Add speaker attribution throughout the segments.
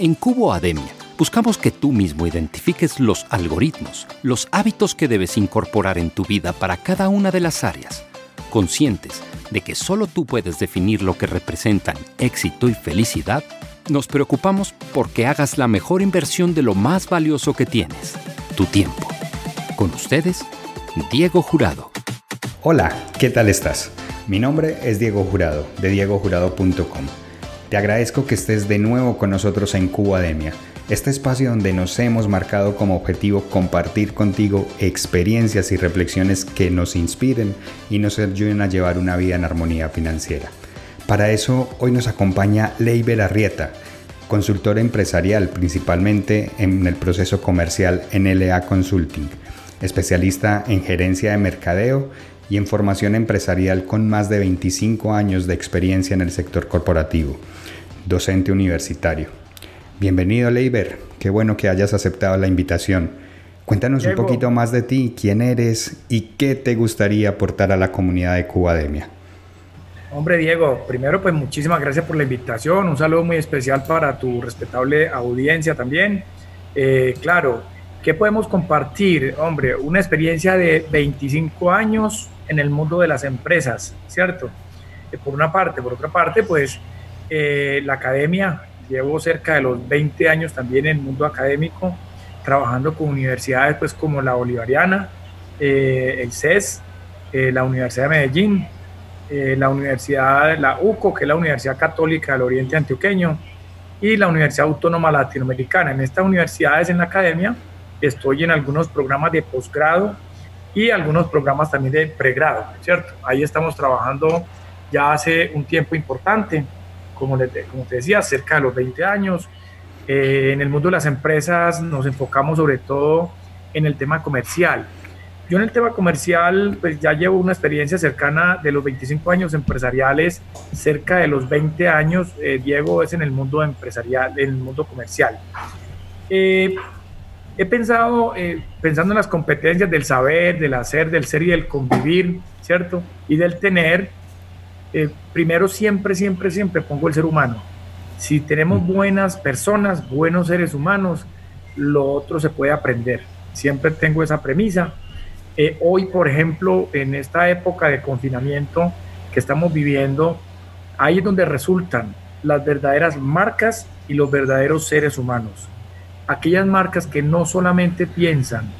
Speaker 1: En Cubo Ademia buscamos que tú mismo identifiques los algoritmos, los hábitos que debes incorporar en tu vida para cada una de las áreas, conscientes de que solo tú puedes definir lo que representan éxito y felicidad, nos preocupamos porque hagas la mejor inversión de lo más valioso que tienes, tu tiempo. Con ustedes, Diego Jurado.
Speaker 2: Hola, ¿qué tal estás? Mi nombre es Diego Jurado, de diegojurado.com. Te agradezco que estés de nuevo con nosotros en Cubademia, este espacio donde nos hemos marcado como objetivo compartir contigo experiencias y reflexiones que nos inspiren y nos ayuden a llevar una vida en armonía financiera. Para eso hoy nos acompaña Leiber Arrieta, consultor empresarial principalmente en el proceso comercial en LA Consulting, especialista en gerencia de mercadeo y en formación empresarial con más de 25 años de experiencia en el sector corporativo docente universitario. Bienvenido, Leiber. Qué bueno que hayas aceptado la invitación. Cuéntanos un poquito más de ti, quién eres y qué te gustaría aportar a la comunidad de Cubademia.
Speaker 3: Hombre, Diego, primero pues muchísimas gracias por la invitación. Un saludo muy especial para tu respetable audiencia también. Eh, claro, ¿qué podemos compartir? Hombre, una experiencia de 25 años en el mundo de las empresas, ¿cierto? Eh, por una parte, por otra parte, pues eh, la academia, llevo cerca de los 20 años también en el mundo académico, trabajando con universidades pues como la Bolivariana, eh, el CES, eh, la Universidad de Medellín, la Universidad, la UCO, que es la Universidad Católica del Oriente Antioqueño, y la Universidad Autónoma Latinoamericana. En estas universidades en la academia estoy en algunos programas de posgrado y algunos programas también de pregrado, ¿cierto? Ahí estamos trabajando ya hace un tiempo importante como, como te decía, cerca de los 20 años. Eh, en el mundo de las empresas nos enfocamos sobre todo en el tema comercial. Yo en el tema comercial, pues ya llevo una experiencia cercana de los 25 años empresariales, cerca de los 20 años, eh, Diego, es en el mundo empresarial, en el mundo comercial. Eh, he pensado, pensando en las competencias del saber, del hacer, del ser y del convivir, ¿cierto? Y del tener, eh, primero siempre, siempre, siempre pongo el ser humano. Si tenemos buenas personas, buenos seres humanos, lo otro se puede aprender. Siempre tengo esa premisa. Eh, hoy, por ejemplo, en esta época de confinamiento que estamos viviendo, ahí es donde resultan las verdaderas marcas y los verdaderos seres humanos. Aquellas marcas que no solamente piensan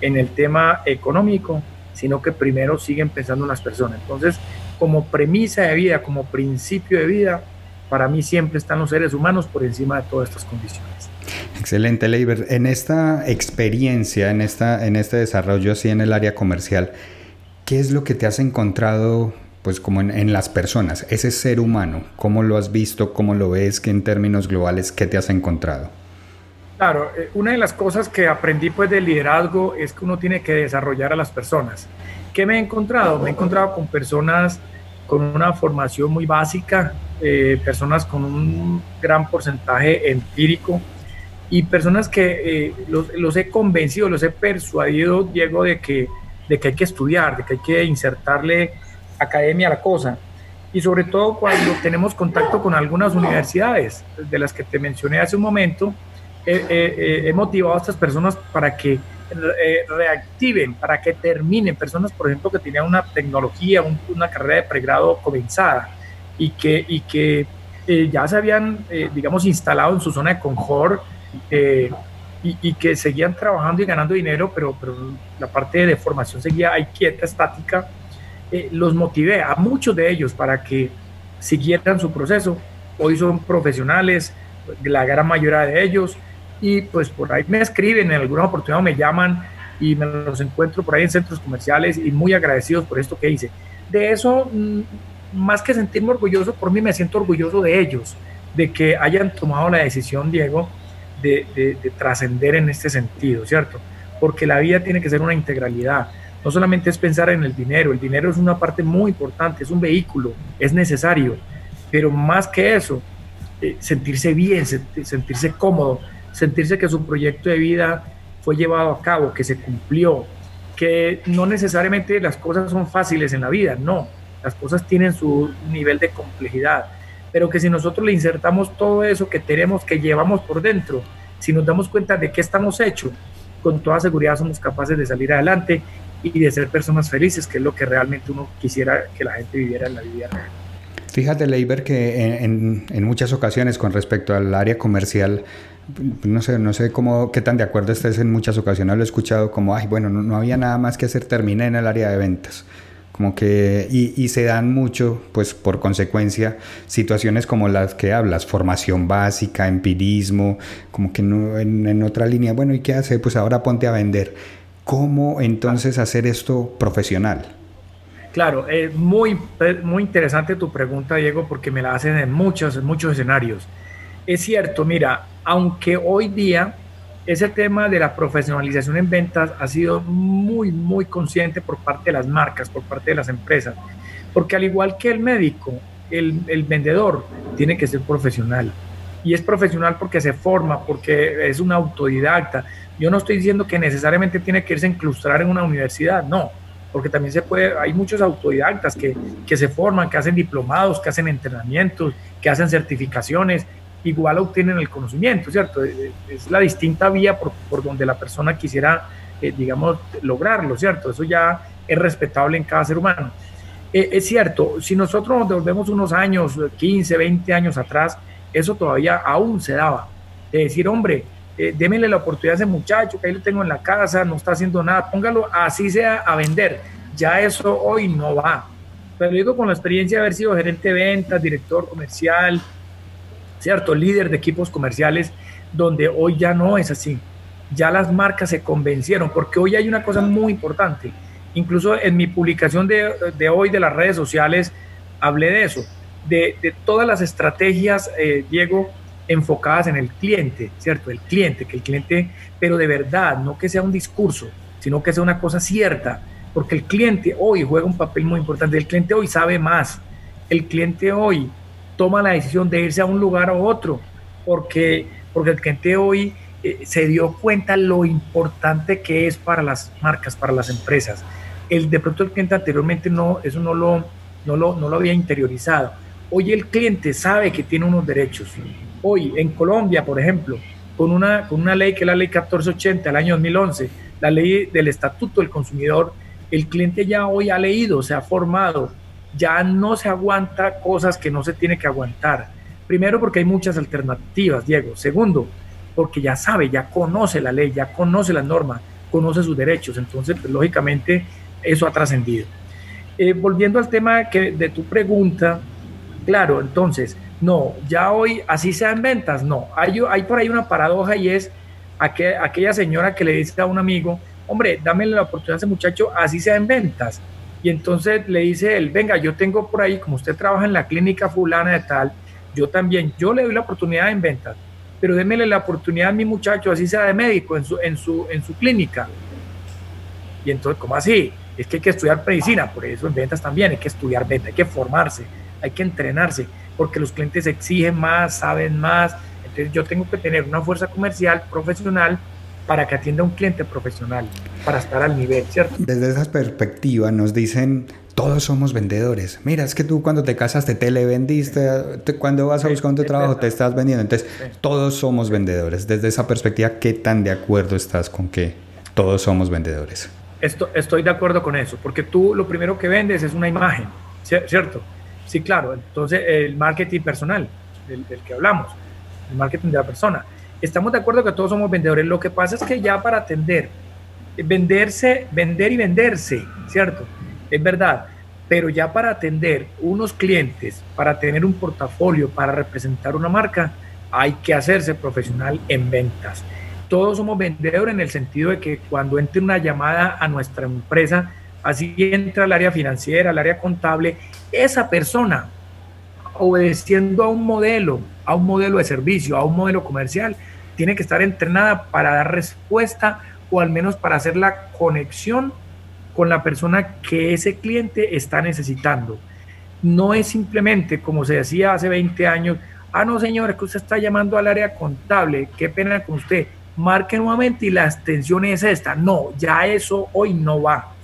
Speaker 3: en el tema económico, sino que primero siguen pensando en las personas. Entonces, como premisa de vida, como principio de vida, para mí siempre están los seres humanos por encima de todas estas condiciones.
Speaker 2: Excelente, Leiber. En esta experiencia, en, esta, en este desarrollo así en el área comercial, ¿qué es lo que te has encontrado pues como en, las personas, ese ser humano? ¿Cómo lo has visto? ¿Cómo lo ves? ¿Qué en términos globales, qué te has encontrado?
Speaker 3: Claro, eh, una de las cosas que aprendí pues del liderazgo es que uno tiene que desarrollar a las personas. ¿Qué me he encontrado? Me he encontrado con personas con una formación muy básica, eh, personas con un gran porcentaje empírico y personas que eh, los, he convencido, los he persuadido, Diego, de que, de que hay que estudiar, de que hay que insertarle academia a la cosa. Y sobre todo cuando tenemos contacto con algunas universidades, de las que te mencioné hace un momento, he motivado a estas personas para que eh, reactiven, para que terminen. Personas, por ejemplo, que tenían una tecnología, una carrera de pregrado comenzada y que, y que eh, ya se habían, eh, digamos, instalado en su zona de confort y, y, que seguían trabajando y ganando dinero, pero, pero la parte de formación seguía ahí quieta, estática. los motivé a muchos de ellos para que siguieran su proceso. Hoy son profesionales, la gran mayoría de ellos y pues por ahí me escriben, en alguna oportunidad me llaman y me los encuentro por ahí en centros comerciales y muy agradecidos por esto que hice. De eso, mm, más que sentirme orgulloso, por mí me siento orgulloso de ellos, de que hayan tomado la decisión, Diego, de, de, trascender en este sentido, ¿cierto? Porque la vida tiene que ser una integralidad. No solamente es pensar en el dinero, el dinero es una parte muy importante, es un vehículo, es necesario, pero más que eso, eh, sentirse bien, sentirse cómodo, sentirse que su proyecto de vida fue llevado a cabo, que se cumplió, que no necesariamente las cosas son fáciles en la vida, no, las cosas tienen su nivel de complejidad, pero que si nosotros le insertamos todo eso que tenemos, que llevamos por dentro, si nos damos cuenta de qué estamos hechos, con toda seguridad somos capaces de salir adelante y de ser personas felices, que es lo que realmente uno quisiera que la gente viviera en la vida real.
Speaker 2: Fíjate, Leiber, que en, en, muchas ocasiones con respecto al área comercial, no sé, no sé cómo, qué tan de acuerdo estés en muchas ocasiones, lo he escuchado como, ay, bueno, no, no había nada más que hacer, terminé en el área de ventas. Como que, y, y, se dan mucho, pues por consecuencia, situaciones como las que hablas, formación básica, empirismo, como que no, en, en otra línea, bueno, ¿y qué hace? Pues ahora ponte a vender. ¿Cómo entonces hacer esto profesional?
Speaker 3: Claro, es muy, muy interesante tu pregunta, Diego, porque me la hacen en muchos, en muchos escenarios. Es cierto, mira, aunque hoy día ese tema de la profesionalización en ventas ha sido muy, muy consciente por parte de las marcas, por parte de las empresas, porque al igual que el médico, el, vendedor tiene que ser profesional. Y es profesional porque se forma, porque es un autodidacta. Yo no estoy diciendo que necesariamente tiene que irse a incrustar en una universidad, no porque también se puede, hay muchos autodidactas que, que se forman, que hacen diplomados, que hacen entrenamientos, que hacen certificaciones, igual obtienen el conocimiento, ¿cierto? Eh, eh, es la distinta vía por, por donde la persona quisiera, eh, digamos, lograrlo, ¿cierto? Eso ya es respetable en cada ser humano. es cierto, si nosotros nos devolvemos unos años, 15, 20 años atrás, eso todavía aún se daba. De decir, hombre, eh, démele la oportunidad a ese muchacho que ahí lo tengo en la casa, no está haciendo nada, póngalo así sea a vender. Ya eso hoy no va. Pero digo con la experiencia de haber sido gerente de ventas, director comercial, ¿cierto? Líder de equipos comerciales, donde hoy ya no es así. Ya las marcas se convencieron, porque hoy hay una cosa muy importante. Incluso en mi publicación de, de hoy de las redes sociales hablé de eso, de, todas las estrategias, eh, Diego, enfocadas en el cliente, ¿cierto? El cliente, que el cliente, pero de verdad, no que sea un discurso, sino que sea una cosa cierta, porque el cliente hoy juega un papel muy importante, el cliente hoy sabe más, el cliente hoy toma la decisión de irse a un lugar o otro, porque, porque el cliente hoy eh, se dio cuenta lo importante que es para las marcas, para las empresas. El, de pronto el cliente anteriormente no, eso no lo, no lo, no lo había interiorizado. Hoy el cliente sabe que tiene unos derechos, Hoy en Colombia, por ejemplo, con una, con una ley que es la ley 1480 del año 2011, la ley del Estatuto del Consumidor, el cliente ya hoy ha leído, se ha formado, ya no se aguanta cosas que no se tiene que aguantar. Primero porque hay muchas alternativas, Diego. Segundo, porque ya sabe, ya conoce la ley, ya conoce las normas, conoce sus derechos. Entonces, pues, lógicamente, eso ha trascendido. Eh, volviendo al tema que, de tu pregunta, claro, entonces, no, ya hoy, así sean ventas, no. Hay, hay por ahí una paradoja y es aquella señora que le dice a un amigo, hombre, dame la oportunidad a ese muchacho, así sea en ventas. Y entonces le dice él, venga, yo tengo por ahí, como usted trabaja en la clínica fulana de tal, yo también, yo le doy la oportunidad en ventas, pero démele la oportunidad a mi muchacho, así sea de médico, en su, en su, en su clínica. Y entonces, ¿cómo así? Es que hay que estudiar medicina, por eso en ventas también hay que estudiar ventas, hay que formarse, hay que entrenarse porque los clientes exigen más, saben más. Entonces yo tengo que tener una fuerza comercial profesional para que atienda a un cliente profesional, para estar al nivel, ¿cierto?
Speaker 2: Desde esa perspectiva nos dicen, todos somos vendedores. Mira, es que tú cuando te casaste te le vendiste, cuando vas a buscar un trabajo te estás vendiendo. Entonces, todos somos vendedores. Desde esa perspectiva, ¿qué tan de acuerdo estás con que todos somos vendedores?
Speaker 3: Esto, estoy de acuerdo con eso, porque tú lo primero que vendes es una imagen, ¿cierto? Sí, claro. Entonces, el marketing personal, del, que hablamos, el marketing de la persona. Estamos de acuerdo que todos somos vendedores. Lo que pasa es que ya para atender, venderse, vender y venderse, ¿cierto? Es verdad. Pero ya para atender unos clientes, para tener un portafolio, para representar una marca, hay que hacerse profesional en ventas. Todos somos vendedores en el sentido de que cuando entre una llamada a nuestra empresa, así entra al área financiera, al área contable, esa persona, obedeciendo a un modelo, a un modelo de servicio, a un modelo comercial, tiene que estar entrenada para dar respuesta o al menos para hacer la conexión con la persona que ese cliente está necesitando. No es simplemente, como se decía hace 20 años, ah, no, señor, es que usted está llamando al área contable, qué pena con usted, marque nuevamente y la extensión es esta. No, ya eso hoy no va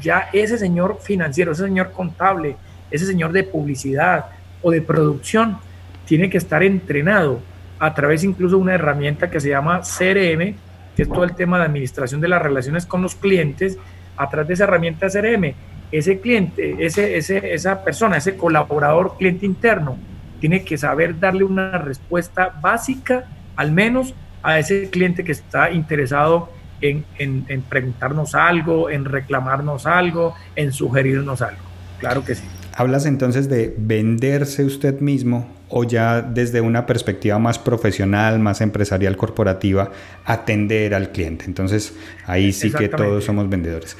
Speaker 3: ya ese señor financiero, ese señor contable, ese señor de publicidad o de producción, tiene que estar entrenado a través incluso de una herramienta que se llama CRM, que es todo el tema de administración de las relaciones con los clientes, a través de esa herramienta CRM, ese cliente, ese, ese, esa persona, ese colaborador cliente interno, tiene que saber darle una respuesta básica, al menos a ese cliente que está interesado en, en, preguntarnos algo, en reclamarnos algo, en sugerirnos algo. Claro que sí.
Speaker 2: Hablas entonces de venderse usted mismo o ya desde una perspectiva más profesional, más empresarial, corporativa, atender al cliente. Entonces ahí sí que todos somos vendedores.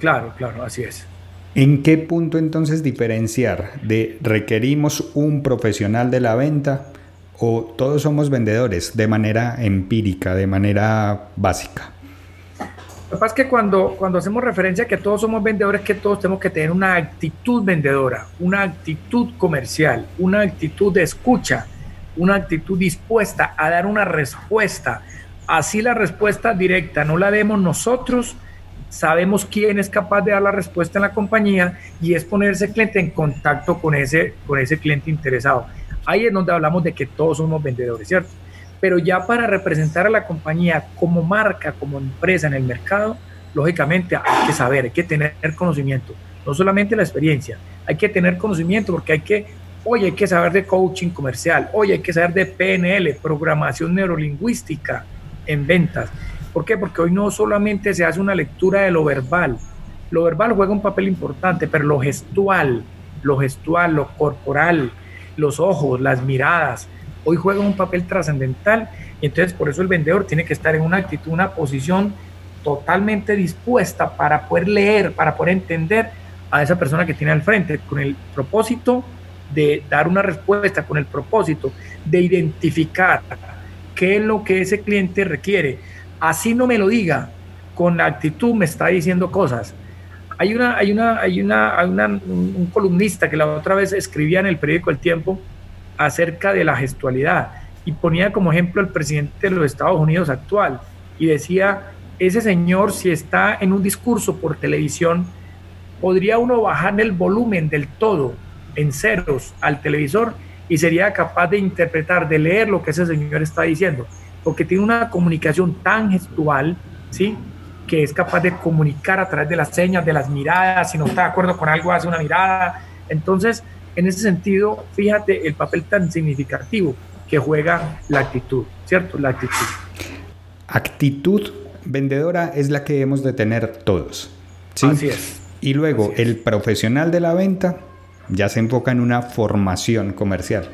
Speaker 3: Claro, claro, así es.
Speaker 2: ¿En qué punto entonces diferenciar de requerimos un profesional de la venta o todos somos vendedores de manera empírica, de manera básica?
Speaker 3: Lo que pasa es que cuando, cuando hacemos referencia a que todos somos vendedores, que todos tenemos que tener una actitud vendedora, una actitud comercial, una actitud de escucha, una actitud dispuesta a dar una respuesta. Así la respuesta directa no la demos nosotros, sabemos quién es capaz de dar la respuesta en la compañía y es poner ese cliente en contacto con ese, con ese cliente interesado. Ahí es donde hablamos de que todos somos vendedores, ¿cierto? Pero ya para representar a la compañía como marca, como empresa en el mercado, lógicamente hay que saber, hay que tener conocimiento, no solamente la experiencia, hay que tener conocimiento porque hay que, hoy hay que saber de coaching comercial, hoy hay que saber de PNL, programación neurolingüística en ventas. ¿Por qué? Porque hoy no solamente se hace una lectura de lo verbal, lo verbal juega un papel importante, pero lo gestual, lo gestual, lo corporal, los ojos, las miradas, hoy juega un papel trascendental y entonces por eso el vendedor tiene que estar en una actitud, una posición totalmente dispuesta para poder leer, para poder entender a esa persona que tiene al frente, con el propósito de dar una respuesta, con el propósito de identificar qué es lo que ese cliente requiere. Así no me lo diga, con la actitud me está diciendo cosas. Hay, una, hay, una, hay, una, hay una, un columnista que la otra vez escribía en el periódico El Tiempo, acerca de la gestualidad y ponía como ejemplo el presidente de los Estados Unidos actual y decía, ese señor si está en un discurso por televisión, podría uno bajar el volumen del todo en ceros al televisor y sería capaz de interpretar, de leer lo que ese señor está diciendo, porque tiene una comunicación tan gestual, ¿sí? que es capaz de comunicar a través de las señas, de las miradas, si no está de acuerdo con algo, hace una mirada. Entonces, en ese sentido, fíjate el papel tan significativo que juega la actitud, ¿cierto? La actitud.
Speaker 2: Actitud vendedora es la que hemos de tener todos. ¿sí?
Speaker 3: Así es.
Speaker 2: Y luego, el profesional de la venta ya se enfoca en una formación comercial.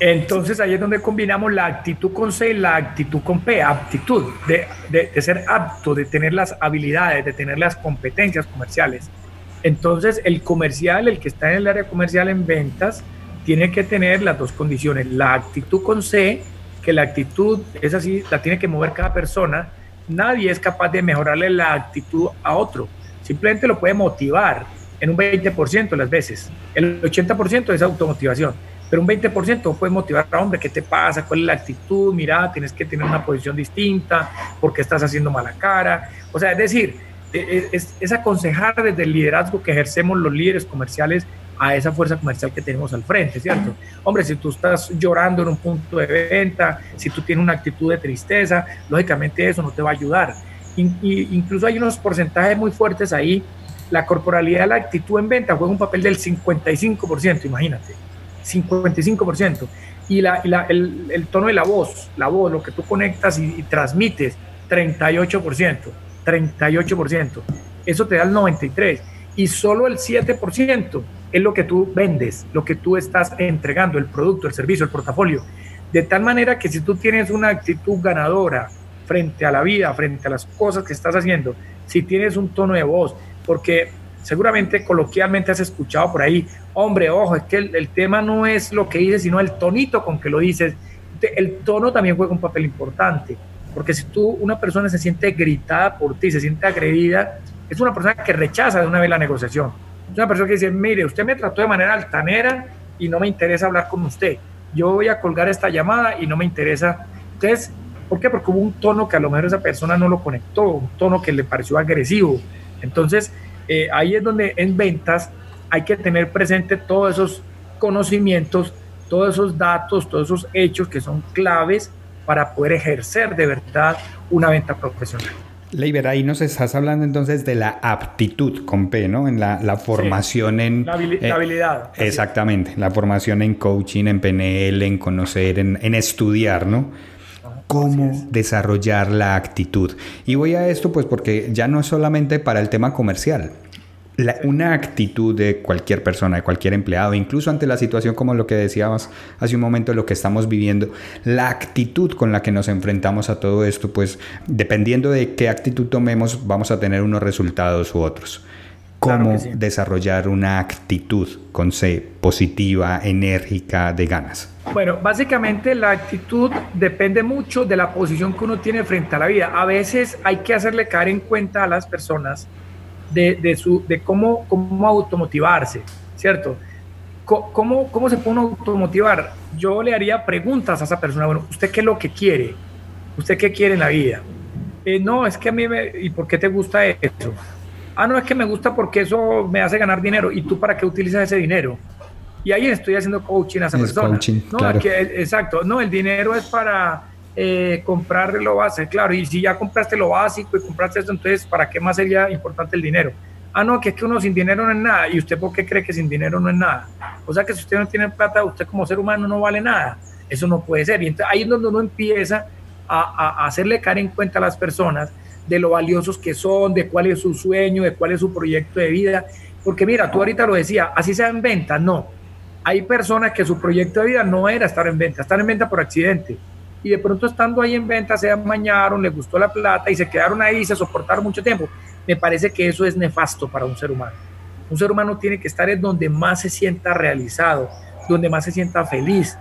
Speaker 3: Entonces ahí es donde combinamos la actitud con C y la actitud con P, aptitud, de, de, ser apto, de tener las habilidades, de tener las competencias comerciales. Entonces, el comercial, el que está en el área comercial en ventas, tiene que tener las dos condiciones. La actitud con C, que la actitud es así, la tiene que mover cada persona. Nadie es capaz de mejorarle la actitud a otro. Simplemente lo puede motivar en un 20% las veces. El 80% es automotivación. Pero un 20% puede motivar a hombre, ¿qué te pasa? ¿Cuál es la actitud? Mira, tienes que tener una posición distinta, porque estás haciendo mala cara. O sea, es decir, es, aconsejar desde el liderazgo que ejercemos los líderes comerciales a esa fuerza comercial que tenemos al frente, ¿cierto? Hombre, si tú estás llorando en un punto de venta, si tú tienes una actitud de tristeza, lógicamente eso no te va a ayudar. incluso hay unos porcentajes muy fuertes ahí. La corporalidad, la actitud en venta juega un papel del 55%, imagínate, 55%. Y, la, el, tono de la voz, la voz, lo que tú conectas y, y transmites, 38%. 38%. Eso te da el 93%. Y solo el 7% es lo que tú vendes, lo que tú estás entregando, el producto, el servicio, el portafolio. De tal manera que si tú tienes una actitud ganadora frente a la vida, frente a las cosas que estás haciendo, si tienes un tono de voz, porque seguramente coloquialmente has escuchado por ahí, hombre, ojo, es que el, el tema no es lo que dices, sino el tonito con que lo dices. El tono también juega un papel importante. Porque si tú, una persona se siente gritada por ti, se siente agredida, es una persona que rechaza de una vez la negociación. Es una persona que dice, mire, usted me trató de manera altanera y no me interesa hablar con usted. Yo voy a colgar esta llamada y no me interesa. Entonces, ¿por qué? Porque hubo un tono que a lo mejor esa persona no lo conectó, un tono que le pareció agresivo. Entonces, eh, ahí es donde en ventas hay que tener presente todos esos conocimientos todos esos datos, todos esos hechos que son claves para poder ejercer de verdad una venta profesional.
Speaker 2: Leiber, ahí nos estás hablando entonces de la aptitud con P, ¿no? En la, formación en...
Speaker 3: La, eh, habilidad.
Speaker 2: Exactamente, la formación en coaching, en PNL, en conocer, en, en estudiar, ¿no? Cómo desarrollar la actitud. Y voy a esto pues porque ya no es solamente para el tema comercial, una actitud de cualquier persona, de cualquier empleado, incluso ante la situación como lo que decíamos hace un momento, lo que estamos viviendo, la actitud con la que nos enfrentamos a todo esto, pues dependiendo de qué actitud tomemos, vamos a tener unos resultados u otros. Cómo desarrollar una actitud con C positiva, enérgica, de ganas.
Speaker 3: Bueno, básicamente la actitud depende mucho de la posición que uno tiene frente a la vida. A veces hay que hacerle caer en cuenta a las personas de, su, de cómo, cómo automotivarse, ¿cierto? ¿Cómo, ¿Cómo se puede automotivar? Yo le haría preguntas a esa persona, bueno, ¿usted qué es lo que quiere? ¿Usted qué quiere en la vida? Eh, no, es que a mí me... ¿Y por qué te gusta eso? Ah, no, es que me gusta porque eso me hace ganar dinero. ¿Y tú para qué utilizas ese dinero? Y ahí estoy haciendo coaching a esa persona. Coaching, no, exacto. No, el dinero es para eh, comprar lo básico, claro, y si ya compraste lo básico y compraste esto, entonces, ¿para qué más sería importante el dinero? Ah, no, que es que uno sin dinero no es nada. ¿Y usted por qué cree que sin dinero no es nada? O sea, que si usted no tiene plata, usted como ser humano no vale nada. Eso no puede ser. Y entonces, ahí es donde uno empieza a, a hacerle caer en cuenta a las personas de lo valiosos que son, de cuál es su sueño, de cuál es su proyecto de vida. Porque mira, tú ahorita lo decía, así sea en venta, no. Hay personas que su proyecto de vida no era estar en venta, están en venta por accidente y de pronto estando ahí en venta se amañaron, les gustó la plata y se quedaron ahí y se soportaron mucho tiempo. Me parece que eso es nefasto para un ser humano. Un ser humano tiene que estar en donde más se sienta realizado, donde más se sienta feliz,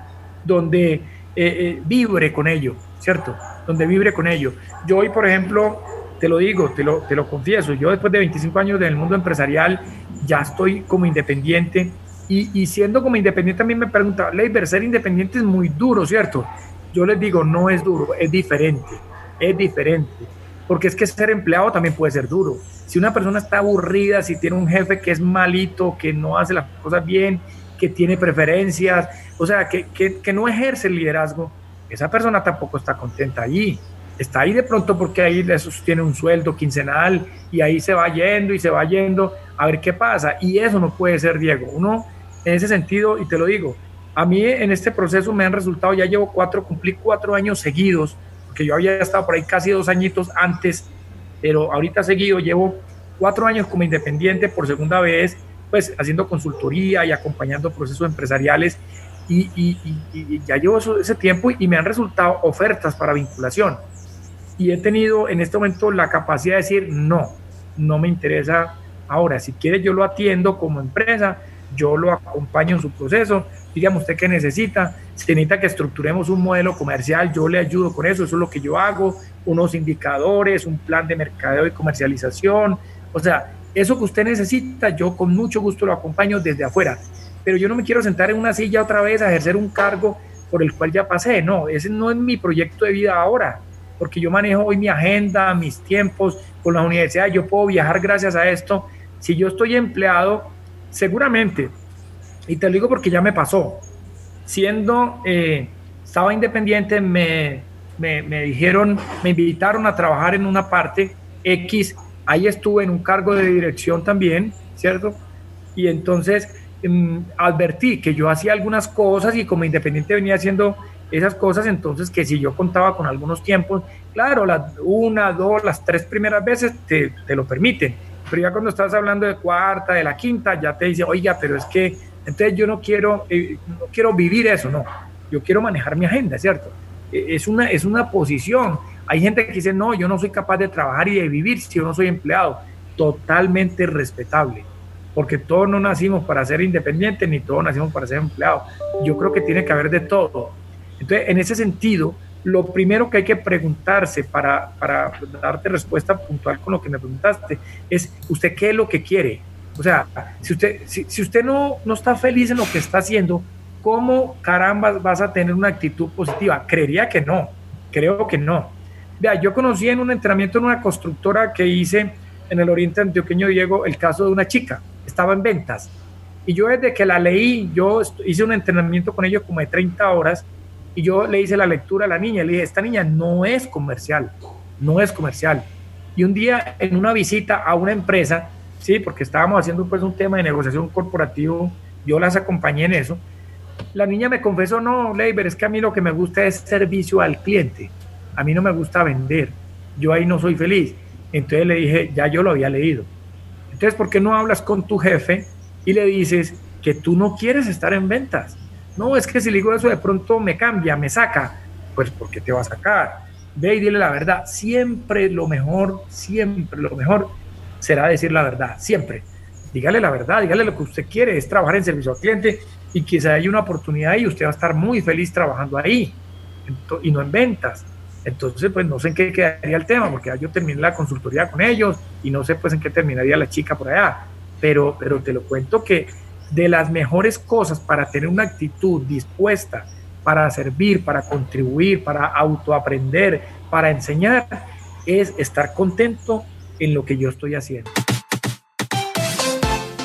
Speaker 3: donde eh, eh, vibre con ello, ¿cierto? Donde vibre con ello. Yo hoy, por ejemplo, te lo digo, te lo, te lo confieso, yo después de 25 años en el mundo empresarial ya estoy como independiente y, y siendo como independiente también me pregunta, Leiber, ser independiente es muy duro, ¿cierto? Yo les digo, no es duro, es diferente, es diferente. Porque es que ser empleado también puede ser duro. Si una persona está aburrida, si tiene un jefe que es malito, que no hace las cosas bien, que tiene preferencias, o sea, que, que, no ejerce el liderazgo, esa persona tampoco está contenta allí. Está ahí de pronto porque ahí le tiene un sueldo quincenal y ahí se va yendo y se va yendo a ver qué pasa. Y eso no puede ser, Diego. Uno, en ese sentido, y te lo digo, a mí en este proceso me han resultado, ya llevo cuatro, cumplí cuatro años seguidos, porque yo había estado por ahí casi dos añitos antes, pero ahorita seguido llevo cuatro años como independiente por segunda vez, pues haciendo consultoría y acompañando procesos empresariales y, ya llevo ese tiempo y me han resultado ofertas para vinculación. Y he tenido en este momento la capacidad de decir, no, no me interesa ahora, si quiere yo lo atiendo como empresa, yo lo acompaño en su proceso, dígame usted qué necesita, si necesita que estructuremos un modelo comercial, yo le ayudo con eso, eso es lo que yo hago, unos indicadores, un plan de mercadeo y comercialización, o sea, eso que usted necesita, yo con mucho gusto lo acompaño desde afuera, pero yo no me quiero sentar en una silla otra vez a ejercer un cargo por el cual ya pasé, no, ese no es mi proyecto de vida ahora, porque yo manejo hoy mi agenda, mis tiempos. Con la universidad, yo puedo viajar gracias a esto, si yo estoy empleado, seguramente y te lo digo porque ya me pasó. Siendo, eh, estaba independiente, me, me, me, dijeron, me invitaron a trabajar en una parte X, ahí estuve en un cargo de dirección también, ¿cierto? Y entonces mm, advertí que yo hacía algunas cosas y como independiente venía haciendo esas cosas, entonces que si yo contaba con algunos tiempos, claro, las una, dos, las tres primeras veces te, te lo permiten, pero ya cuando estás hablando de cuarta, de la quinta, ya te dice, oiga, pero es que entonces yo no quiero, eh, no quiero vivir eso, no. Yo quiero manejar mi agenda, ¿cierto? E, es una, es una posición. Hay gente que dice, no, yo no soy capaz de trabajar y de vivir si yo no soy empleado. Totalmente respetable, porque todos no nacimos para ser independientes ni todos nacimos para ser empleados. Yo creo que tiene que haber de todo. Entonces, en ese sentido, lo primero que hay que preguntarse para, para darte respuesta puntual con lo que me preguntaste es, ¿usted qué es lo que quiere? O sea, si usted, si, usted no, no está feliz en lo que está haciendo, ¿cómo caramba vas a tener una actitud positiva? Creería que no, creo que no. Vea, yo conocí en un entrenamiento en una constructora que hice en el Oriente Antioqueño Diego el caso de una chica, estaba en ventas Y yo desde que la leí, yo hice un entrenamiento con ellos como de 30 horas y yo le hice la lectura a la niña. Le dije, esta niña no es comercial, no es comercial. Y un día en una visita a una empresa, sí, porque estábamos haciendo pues un tema de negociación corporativo, yo las acompañé en eso. La niña me confesó, no, Leiber, es que a mí lo que me gusta es servicio al cliente. A mí no me gusta vender. Yo ahí no soy feliz. Entonces le dije, ya yo lo había leído. Entonces, ¿por qué no hablas con tu jefe y le dices que tú no quieres estar en ventas? No, es que si le digo eso de pronto me cambia, me saca. Pues porque te va a sacar. Ve y dile la verdad. Siempre lo mejor, siempre lo mejor será decir la verdad. Siempre. Dígale la verdad, dígale lo que usted quiere, es trabajar en servicio al cliente y quizá haya una oportunidad y usted va a estar muy feliz trabajando ahí y no en ventas. Entonces, pues no sé en qué quedaría el tema, porque yo terminé la consultoría con ellos y no sé pues en qué terminaría la chica por allá. Pero, pero te lo cuento que de las mejores cosas para tener una actitud dispuesta para servir, para contribuir, para autoaprender, para enseñar, es estar contento en lo que yo estoy haciendo.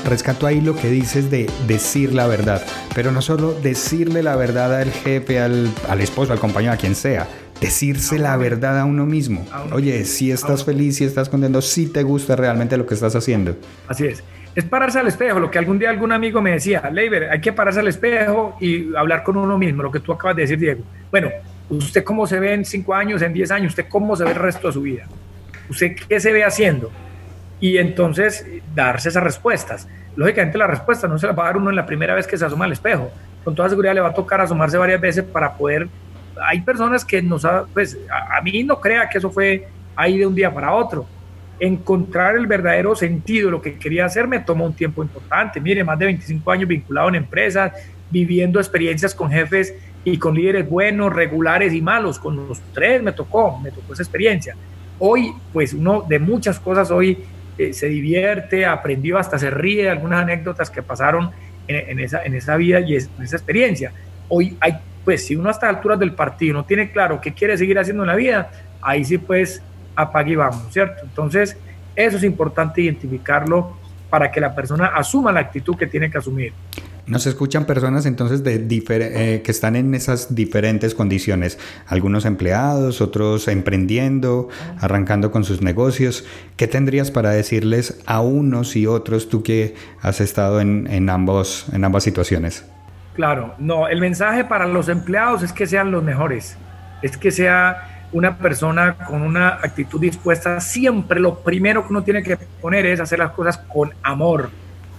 Speaker 2: Rescato ahí lo que dices de decir la verdad, pero no solo decirle la verdad al jefe, al, al esposo, al compañero, a quien sea, decirse la verdad a uno mismo. Oye, si estás feliz, si estás contento, si te gusta realmente lo que estás haciendo.
Speaker 3: Así es. Es pararse al espejo, lo que algún día algún amigo me decía, Leiber, hay que pararse al espejo y hablar con uno mismo, lo que tú acabas de decir, Diego. Bueno, ¿usted cómo se ve en cinco años, en diez años? ¿Usted cómo se ve el resto de su vida? ¿Usted qué se ve haciendo? Y entonces darse esas respuestas. Lógicamente la respuesta no se la va a dar uno en la primera vez que se asoma al espejo. Con toda seguridad le va a tocar asomarse varias veces para poder hay personas que nos, ha, pues a, mí no crea que eso fue ahí de un día para otro. Encontrar el verdadero sentido, lo que quería hacer, me tomó un tiempo importante. Mire, más de 25 años vinculado en empresas, viviendo experiencias con jefes y con líderes buenos, regulares y malos. Con los tres me tocó, me tocó esa experiencia. Hoy, pues uno de muchas cosas hoy eh, se divierte, aprendió, hasta se ríe de algunas anécdotas que pasaron en, esa, en esa vida y en esa experiencia. Hoy hay pues si uno a estas alturas del partido no tiene claro qué quiere seguir haciendo en la vida, ahí sí pues apague y vamos, ¿cierto? Entonces, eso es importante identificarlo para que la persona asuma la actitud que tiene que asumir.
Speaker 2: Nos escuchan personas entonces de eh, que están en esas diferentes condiciones, algunos empleados, otros emprendiendo, arrancando con sus negocios. ¿Qué tendrías para decirles a unos y otros tú que has estado en, en, ambos, en ambas situaciones?
Speaker 3: Claro, no, el mensaje para los empleados es que sean los mejores, es que sea una persona con una actitud dispuesta. Siempre lo primero que uno tiene que poner es hacer las cosas con amor,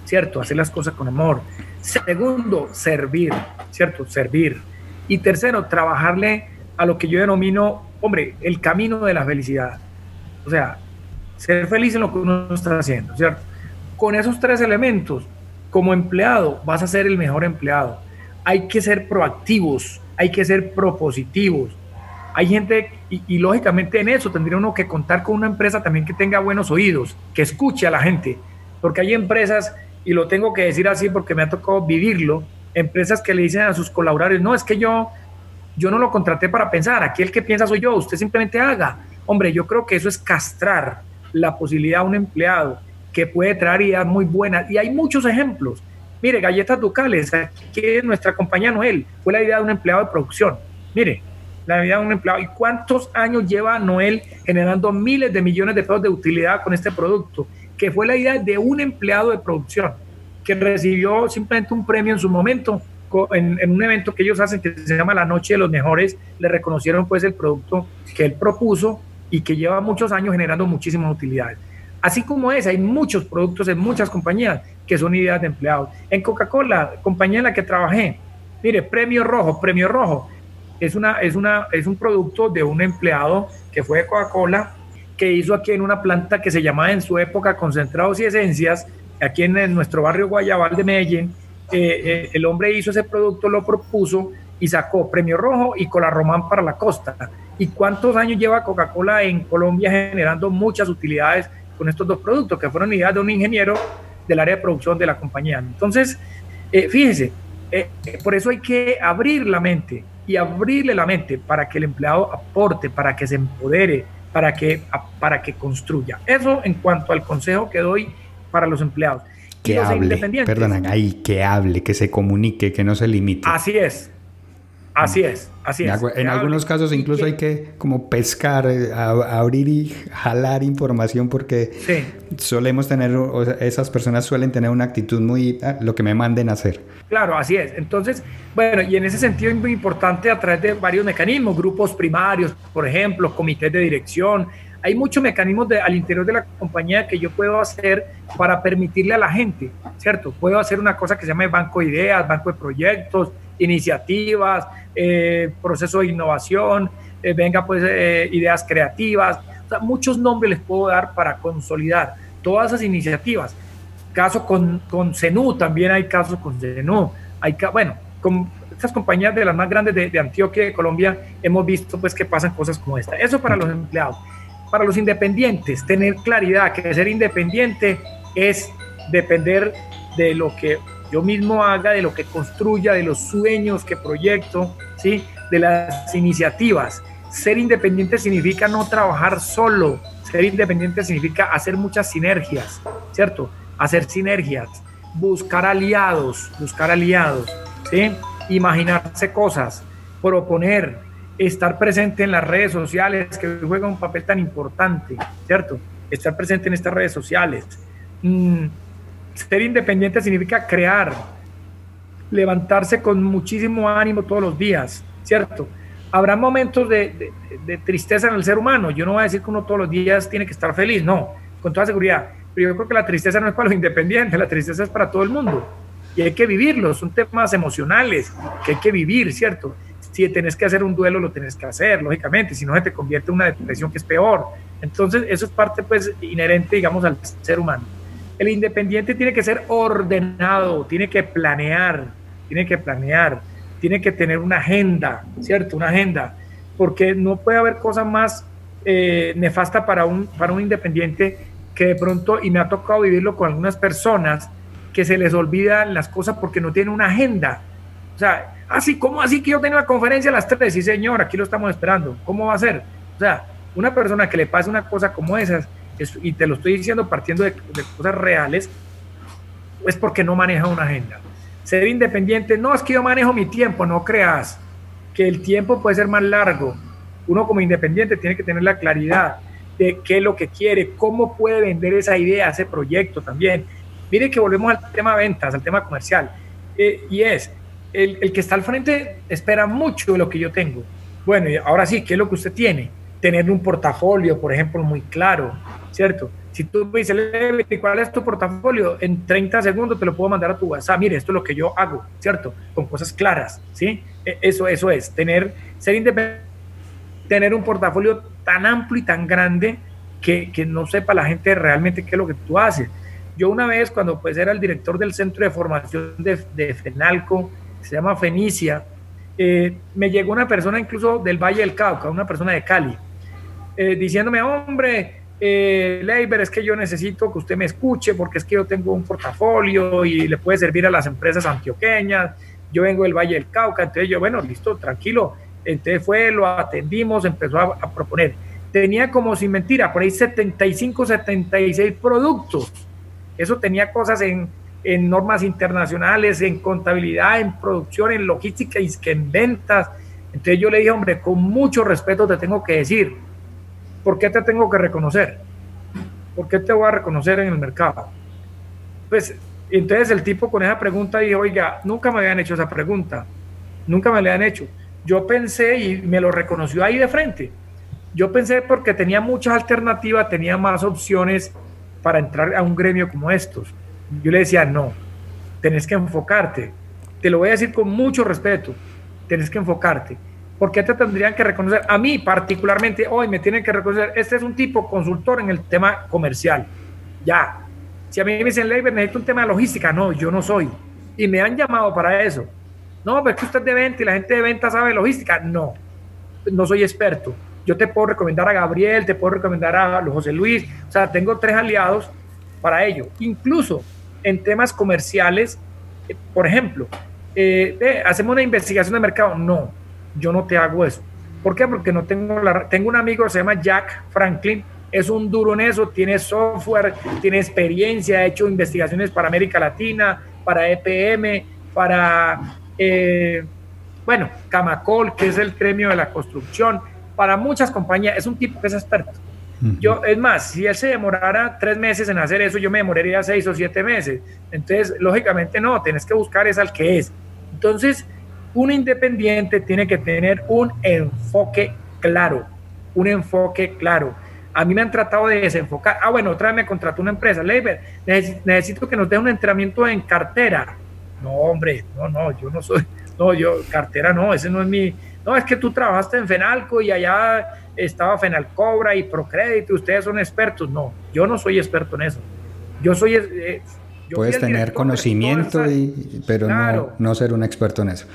Speaker 3: ¿cierto? Hacer las cosas con amor. Segundo, servir, ¿cierto? Servir. Y tercero, trabajarle a lo que yo denomino, hombre, el camino de la felicidad. O sea, ser feliz en lo que uno está haciendo, ¿cierto? Con esos tres elementos, como empleado, vas a ser el mejor empleado hay que ser proactivos, hay que ser propositivos. Hay gente, y, lógicamente en eso tendría uno que contar con una empresa también que tenga buenos oídos, que escuche a la gente, porque hay empresas, y lo tengo que decir así porque me ha tocado vivirlo, empresas que le dicen a sus colaboradores, no, es que yo, yo no lo contraté para pensar, aquí el que piensa soy yo, usted simplemente haga. Hombre, yo creo que eso es castrar la posibilidad a un empleado que puede traer ideas muy buenas, y hay muchos ejemplos. Mire, galletas ducales, aquí nuestra compañía Noel, fue la idea de un empleado de producción. Mire, la idea de un empleado. ¿Y cuántos años lleva Noel generando miles de millones de pesos de utilidad con este producto? Que fue la idea de un empleado de producción que recibió simplemente un premio en su momento en, un evento que ellos hacen que se llama La Noche de los Mejores, le reconocieron pues el producto que él propuso y que lleva muchos años generando muchísimas utilidades. Así como es, hay muchos productos en muchas compañías que son ideas de empleados. En Coca-Cola, compañía en la que trabajé, mire, Premio Rojo, Premio Rojo, es, una, es, una, es un producto de un empleado que fue de Coca-Cola, que hizo aquí en una planta que se llamaba en su época Concentrados y Esencias, aquí en, nuestro barrio Guayabal de Medellín. Eh, eh, el hombre hizo ese producto, lo propuso y sacó Premio Rojo y Cola Román para la costa. ¿Y cuántos años lleva Coca-Cola en Colombia generando muchas utilidades con estos dos productos, que fueron ideas de un ingeniero del área de producción de la compañía. Entonces, eh, fíjese, eh, por eso hay que abrir la mente y abrirle la mente para que el empleado aporte, para que se empodere, para que, para que construya. Eso en cuanto al consejo que doy para los empleados.
Speaker 2: Que hable, ahí, que hable, que se comunique, que no se limite.
Speaker 3: Así es, Así es, así es.
Speaker 2: En algunos casos incluso hay que como pescar, eh, abrir y jalar información porque solemos tener, esas personas suelen tener una actitud muy, ah, lo que me manden a hacer.
Speaker 3: Claro, así es. Entonces, bueno, y en ese sentido es muy importante a través de varios mecanismos, grupos primarios, por ejemplo, comités de dirección. Hay muchos mecanismos de, al interior de la compañía que yo puedo hacer para permitirle a la gente, ¿cierto? Puedo hacer una cosa que se llama banco de ideas, banco de proyectos, iniciativas, eh, proceso de innovación, eh, venga pues eh, ideas creativas, muchos nombres les puedo dar para consolidar todas esas iniciativas. Caso con, con CENU, también hay casos con CENU, hay, bueno, con estas compañías de las más grandes de, Antioquia de Colombia hemos visto pues que pasan cosas como esta. Eso para los empleados. Para los independientes, tener claridad que ser independiente es depender de lo que yo mismo haga, de lo que construya, de los sueños que proyecto, ¿sí? de las iniciativas. Ser independiente significa no trabajar solo, ser independiente significa hacer muchas sinergias, ¿cierto? Hacer sinergias, buscar aliados, buscar aliados, ¿sí? Imaginarse cosas, proponer, estar presente en las redes sociales, que juega un papel tan importante, ¿cierto? Estar presente en estas redes sociales. Mm, ser independiente significa crear, levantarse con muchísimo ánimo todos los días, ¿cierto? Habrá momentos de, tristeza en el ser humano. Yo no voy a decir que uno todos los días tiene que estar feliz, no, con toda seguridad. Pero yo creo que la tristeza no es para los independientes, la tristeza es para todo el mundo. Y hay que vivirlo, son temas emocionales que hay que vivir, ¿cierto? Si tenés que hacer un duelo, lo tenés que hacer, lógicamente, si no se te convierte en una depresión que es peor. Entonces, eso es parte, pues, inherente, digamos, al ser humano. El independiente tiene que ser ordenado, tiene que planear, tiene que planear, tiene que tener una agenda, ¿cierto? Una agenda, porque no puede haber cosa más eh, nefasta para un, para un independiente que de pronto, y me ha tocado vivirlo con algunas personas, que se les olvidan las cosas porque no tienen una agenda. O sea, así, ¿cómo así que yo tengo la conferencia a las 3? Sí, señor, aquí lo estamos esperando. ¿Cómo va a ser? O sea, una persona que le pase una cosa como esas, y te lo estoy diciendo partiendo de, cosas reales, es porque no maneja una agenda. Ser independiente, no es que yo manejo mi tiempo, no creas que el tiempo puede ser más largo. Uno como independiente tiene que tener la claridad de qué es lo que quiere, cómo puede vender esa idea, ese proyecto también. Mire que volvemos al tema ventas, al tema comercial. Eh, y es, el, el, que está al frente espera mucho de lo que yo tengo. Bueno, y ahora sí, ¿qué es lo que usted tiene? Tener un portafolio, por ejemplo, muy claro, ¿cierto? Si tú me dices, ¿cuál es tu portafolio? En 30 segundos te lo puedo mandar a tu WhatsApp. Mire, esto es lo que yo hago, ¿cierto? Con cosas claras, ¿sí? E, eso, eso es, tener, ser independiente, tener un portafolio tan amplio y tan grande que, que, no sepa la gente realmente qué es lo que tú haces. Yo una vez, cuando pues era el director del centro de formación de, FENALCO, se llama Fenicia, eh, me llegó una persona incluso del Valle del Cauca, una persona de Cali, eh, diciéndome, hombre, eh, Leiber, es que yo necesito que usted me escuche porque es que yo tengo un portafolio y le puede servir a las empresas antioqueñas. Yo vengo del Valle del Cauca, entonces yo, bueno, listo, tranquilo. Entonces fue, lo atendimos, empezó a, proponer. Tenía como sin mentira, por ahí 75, 76 productos. Eso tenía cosas en, en normas internacionales, en contabilidad, en producción, en logística y en ventas. Entonces yo le dije, hombre, con mucho respeto te tengo que decir, ¿por qué te tengo que reconocer? ¿Por qué te voy a reconocer en el mercado? Pues entonces el tipo con esa pregunta dijo, oiga, nunca me habían hecho esa pregunta, nunca me la han hecho. Yo pensé y me lo reconoció ahí de frente. Yo pensé porque tenía muchas alternativas, tenía más opciones para entrar a un gremio como estos. Yo le decía, no, tenés que enfocarte. Te lo voy a decir con mucho respeto, tenés que enfocarte ¿por qué te tendrían que reconocer? A mí particularmente, hoy me tienen que reconocer, este es un tipo consultor en el tema comercial. Ya. Si a mí me dicen, Leiber, necesito un tema de logística, no, yo no soy. Y me han llamado para eso. No, pero es que usted es de venta y la gente de venta sabe logística. No, no soy experto. Yo te puedo recomendar a Gabriel, te puedo recomendar a José Luis. O sea, tengo tres aliados para ello. Incluso en temas comerciales, eh, por ejemplo, eh, hacemos una investigación de mercado. No, yo no te hago eso. ¿Por qué? Porque no tengo la... Tengo un amigo que se llama Jack Franklin, es un duro en eso, tiene software, tiene experiencia, ha hecho investigaciones para América Latina, para EPM, para, eh, bueno, Camacol, que es el gremio de la construcción, para muchas compañías, es un tipo que es experto. Yo, es más, si él se demorara tres meses en hacer eso, yo me demoraría seis o siete meses. Entonces, lógicamente no, tienes que buscar es al que es. Entonces, un independiente tiene que tener un enfoque claro, un enfoque claro. A mí me han tratado de desenfocar. Ah, bueno, otra vez me contrató una empresa. Leiber, necesito que nos dé un entrenamiento en cartera. No, hombre, no, no, yo no soy, no, yo, cartera no, ese no es mi, no, es que tú trabajaste en Fenalco y allá estaba Fenalcobra y Procrédito, ustedes son expertos. No, yo no soy experto en eso. Yo soy... Eh,
Speaker 2: Puedes tener conocimiento, y, pero no, no ser un experto en eso.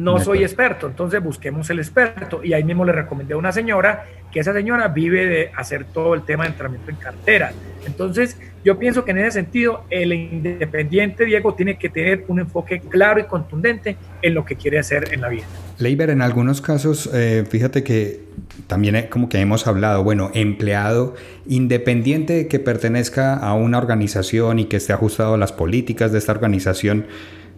Speaker 3: No soy experto, entonces busquemos el experto. Y ahí mismo le recomendé a una señora que esa señora vive de hacer todo el tema de entrenamiento en cartera. Entonces, yo pienso que en ese sentido, el independiente Diego tiene que tener un enfoque claro y contundente en lo que quiere hacer en la vida.
Speaker 2: Leiber, en algunos casos, eh, fíjate que también como que hemos hablado, bueno, empleado independiente de que pertenezca a una organización y que esté ajustado a las políticas de esta organización,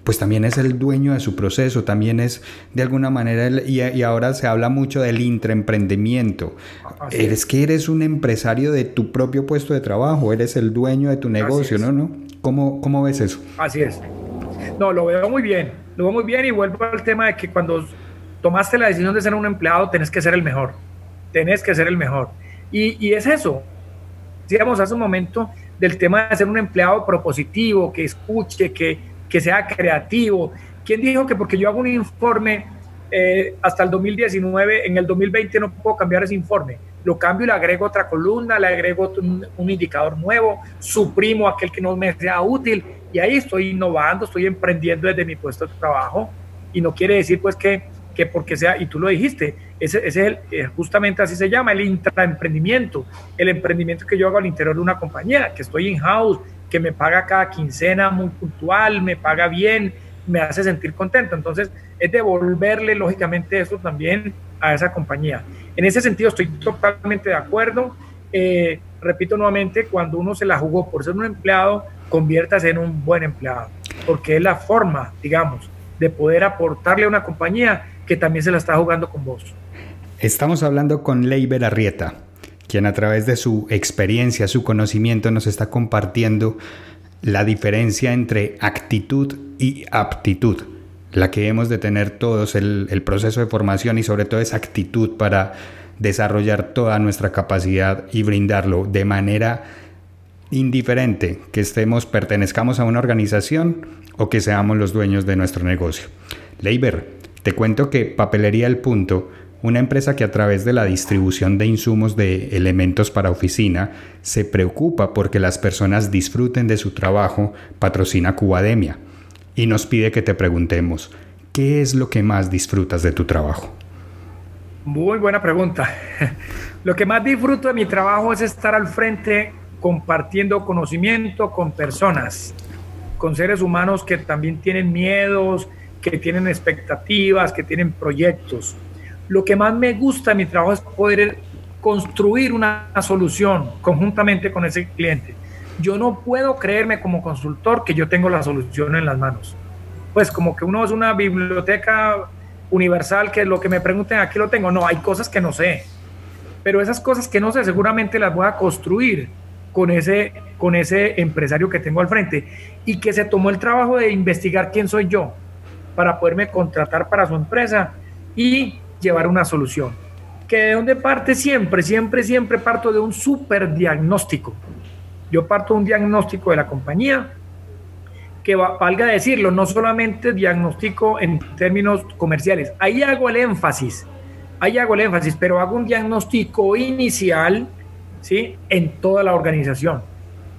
Speaker 2: pues también es el dueño de su proceso, también es de alguna manera, y, ahora se habla mucho del intraemprendimiento. Eres que eres un empresario de tu propio puesto de trabajo, eres el dueño de tu negocio, ¿no? ¿no? ¿Cómo, ¿Cómo ves eso?
Speaker 3: Así es. No, lo veo muy bien, lo veo muy bien y vuelvo al tema de que cuando tomaste la decisión de ser un empleado, tenés que ser el mejor, tenés que ser el mejor. Y, y es eso, decíamos hace un momento del tema de ser un empleado propositivo, que escuche, que que sea creativo. ¿Quién dijo que porque yo hago un informe eh, hasta el 2019, en el 2020 no puedo cambiar ese informe? Lo cambio y le agrego otra columna, le agrego un, indicador nuevo, suprimo aquel que no me sea útil y ahí estoy innovando, estoy emprendiendo desde mi puesto de trabajo y no quiere decir pues que, que porque sea, y tú lo dijiste, ese, es el, eh, justamente así se llama, el intraemprendimiento, el emprendimiento que yo hago al interior de una compañía, que estoy in-house, que me paga cada quincena muy puntual, me paga bien, me hace sentir contento. Entonces, es devolverle lógicamente eso también a esa compañía. En ese sentido, estoy totalmente de acuerdo. Eh, repito nuevamente, cuando uno se la jugó por ser un empleado, conviértase en un buen empleado, porque es la forma, digamos, de poder aportarle a una compañía que también se la está jugando con vos.
Speaker 2: Estamos hablando con Leiber Arrieta quien a través de su experiencia, su conocimiento nos está compartiendo la diferencia entre actitud y aptitud, la que hemos de tener todos, el, proceso de formación y sobre todo esa actitud para desarrollar toda nuestra capacidad y brindarlo de manera indiferente que estemos, pertenezcamos a una organización o que seamos los dueños de nuestro negocio. Leiber, te cuento que Papelería El Punto una empresa que a través de la distribución de insumos de elementos para oficina se preocupa porque las personas disfruten de su trabajo, patrocina Cubademia y nos pide que te preguntemos, ¿qué es lo que más disfrutas de tu trabajo?
Speaker 3: Muy buena pregunta. Lo que más disfruto de mi trabajo es estar al frente compartiendo conocimiento con personas, con seres humanos que también tienen miedos, que tienen expectativas, que tienen proyectos. Lo que más me gusta de mi trabajo es poder construir una solución conjuntamente con ese cliente. Yo no puedo creerme como consultor que yo tengo la solución en las manos. Pues como que uno es una biblioteca universal que lo que me pregunten aquí lo tengo. No, hay cosas que no sé. Pero esas cosas que no sé seguramente las voy a construir con ese, con ese empresario que tengo al frente y que se tomó el trabajo de investigar quién soy yo para poderme contratar para su empresa y llevar una solución. ¿Que de dónde parte siempre? Siempre, siempre parto de un super diagnóstico. Yo parto de un diagnóstico de la compañía, que valga decirlo, no solamente diagnóstico en términos comerciales. Ahí hago el énfasis, ahí hago el énfasis, pero hago un diagnóstico inicial, ¿sí? En toda la organización.